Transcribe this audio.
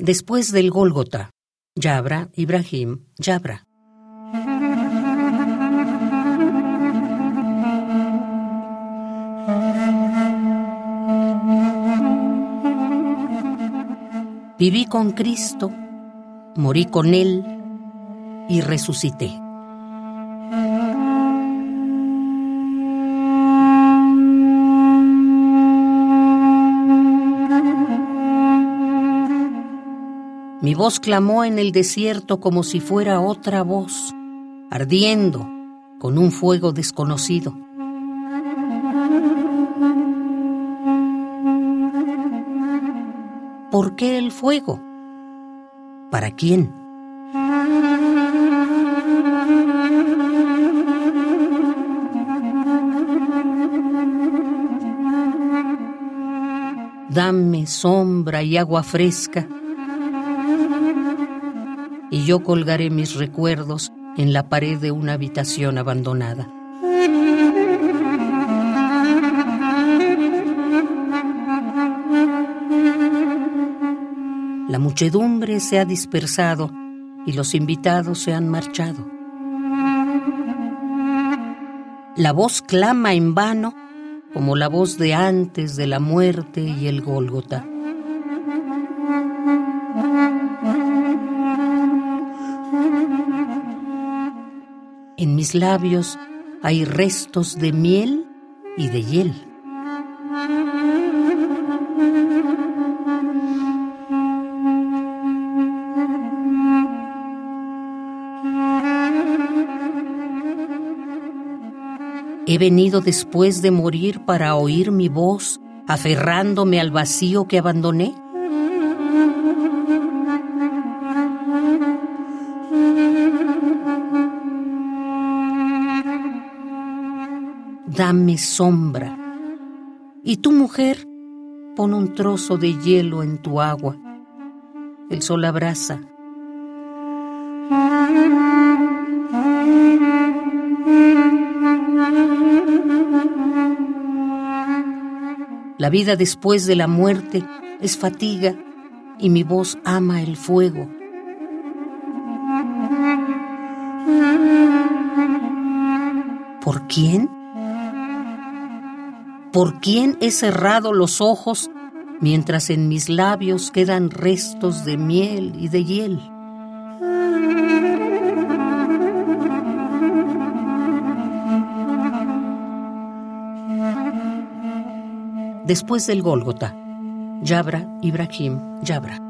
Después del Gólgota, Yabra, Ibrahim, Yabra. Viví con Cristo, morí con Él y resucité. Mi voz clamó en el desierto como si fuera otra voz, ardiendo con un fuego desconocido. ¿Por qué el fuego? ¿Para quién? Dame sombra y agua fresca y yo colgaré mis recuerdos en la pared de una habitación abandonada. La muchedumbre se ha dispersado y los invitados se han marchado. La voz clama en vano como la voz de antes de la muerte y el Gólgota. En mis labios hay restos de miel y de hiel. He venido después de morir para oír mi voz, aferrándome al vacío que abandoné. Dame sombra. Y tu mujer, pon un trozo de hielo en tu agua. El sol abraza. La vida después de la muerte es fatiga y mi voz ama el fuego. ¿Por quién? ¿Por quién he cerrado los ojos mientras en mis labios quedan restos de miel y de hiel? Después del Gólgota, Yabra, Ibrahim, Yabra.